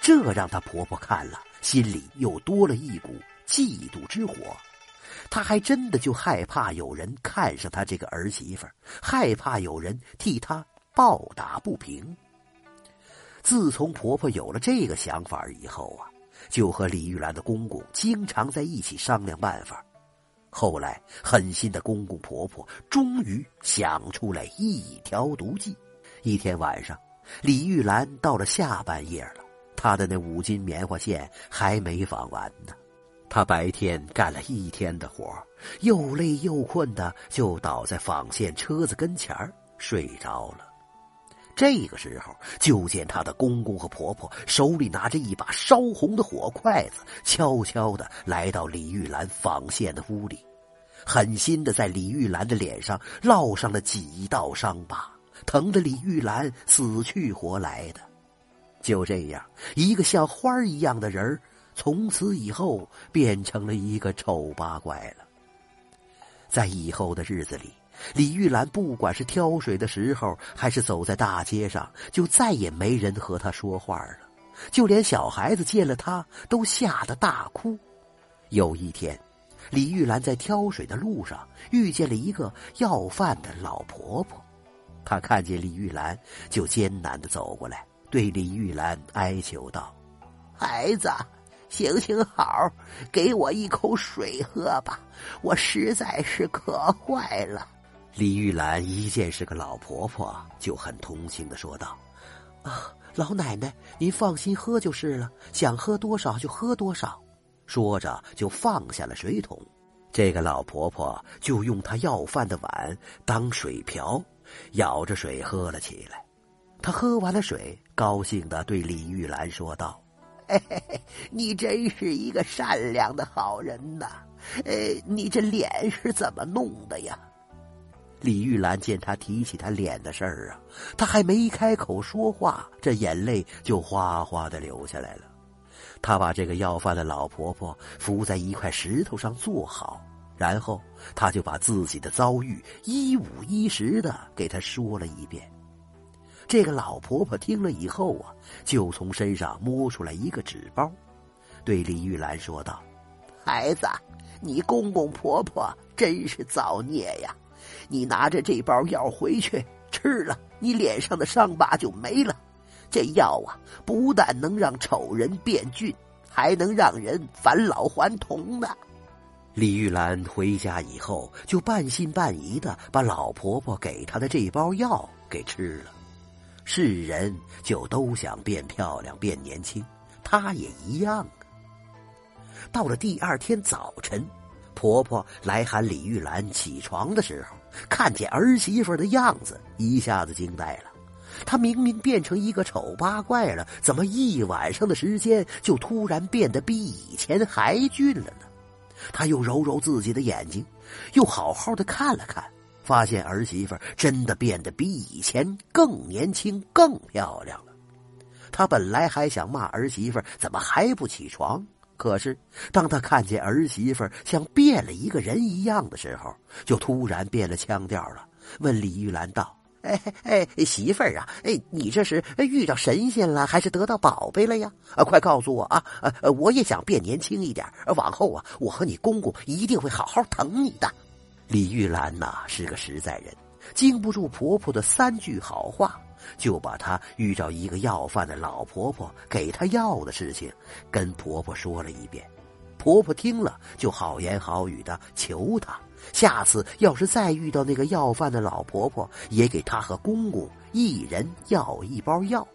这让她婆婆看了，心里又多了一股嫉妒之火。她还真的就害怕有人看上她这个儿媳妇，害怕有人替她抱打不平。自从婆婆有了这个想法以后啊，就和李玉兰的公公经常在一起商量办法。后来，狠心的公公婆婆终于想出来一条毒计。一天晚上，李玉兰到了下半夜了，他的那五斤棉花线还没纺完呢。他白天干了一天的活又累又困的，就倒在纺线车子跟前睡着了。这个时候，就见他的公公和婆婆手里拿着一把烧红的火筷子，悄悄的来到李玉兰纺线的屋里，狠心的在李玉兰的脸上烙上了几道伤疤。疼得李玉兰死去活来的，就这样，一个像花一样的人从此以后变成了一个丑八怪了。在以后的日子里，李玉兰不管是挑水的时候，还是走在大街上，就再也没人和她说话了，就连小孩子见了她都吓得大哭。有一天，李玉兰在挑水的路上遇见了一个要饭的老婆婆。她看见李玉兰，就艰难的走过来，对李玉兰哀求道：“孩子，行行好，给我一口水喝吧，我实在是渴坏了。”李玉兰一见是个老婆婆，就很同情的说道：“啊，老奶奶，您放心喝就是了，想喝多少就喝多少。”说着就放下了水桶。这个老婆婆就用她要饭的碗当水瓢。舀着水喝了起来，他喝完了水，高兴的对李玉兰说道：“嘿嘿，你真是一个善良的好人呐！呃，你这脸是怎么弄的呀？”李玉兰见他提起他脸的事儿啊，他还没开口说话，这眼泪就哗哗的流下来了。他把这个要饭的老婆婆扶在一块石头上坐好。然后，他就把自己的遭遇一五一十的给他说了一遍。这个老婆婆听了以后啊，就从身上摸出来一个纸包，对李玉兰说道：“孩子，你公公婆婆真是造孽呀！你拿着这包药回去吃了，你脸上的伤疤就没了。这药啊，不但能让丑人变俊，还能让人返老还童呢。”李玉兰回家以后，就半信半疑的把老婆婆给她的这包药给吃了。是人就都想变漂亮、变年轻，她也一样啊。到了第二天早晨，婆婆来喊李玉兰起床的时候，看见儿媳妇的样子，一下子惊呆了。她明明变成一个丑八怪了，怎么一晚上的时间就突然变得比以前还俊了呢？她又揉揉自己的眼睛，又好好的看了看，发现儿媳妇真的变得比以前更年轻、更漂亮了。他本来还想骂儿媳妇怎么还不起床，可是当他看见儿媳妇像变了一个人一样的时候，就突然变了腔调了，问李玉兰道。哎哎，媳妇儿啊，哎，你这是遇到神仙了，还是得到宝贝了呀？啊，快告诉我啊！呃，我也想变年轻一点，往后啊，我和你公公一定会好好疼你的。李玉兰呐是个实在人，经不住婆婆的三句好话，就把她遇着一个要饭的老婆婆给她药的事情跟婆婆说了一遍。婆婆听了，就好言好语的求她。下次要是再遇到那个要饭的老婆婆，也给她和公公一人要一包药。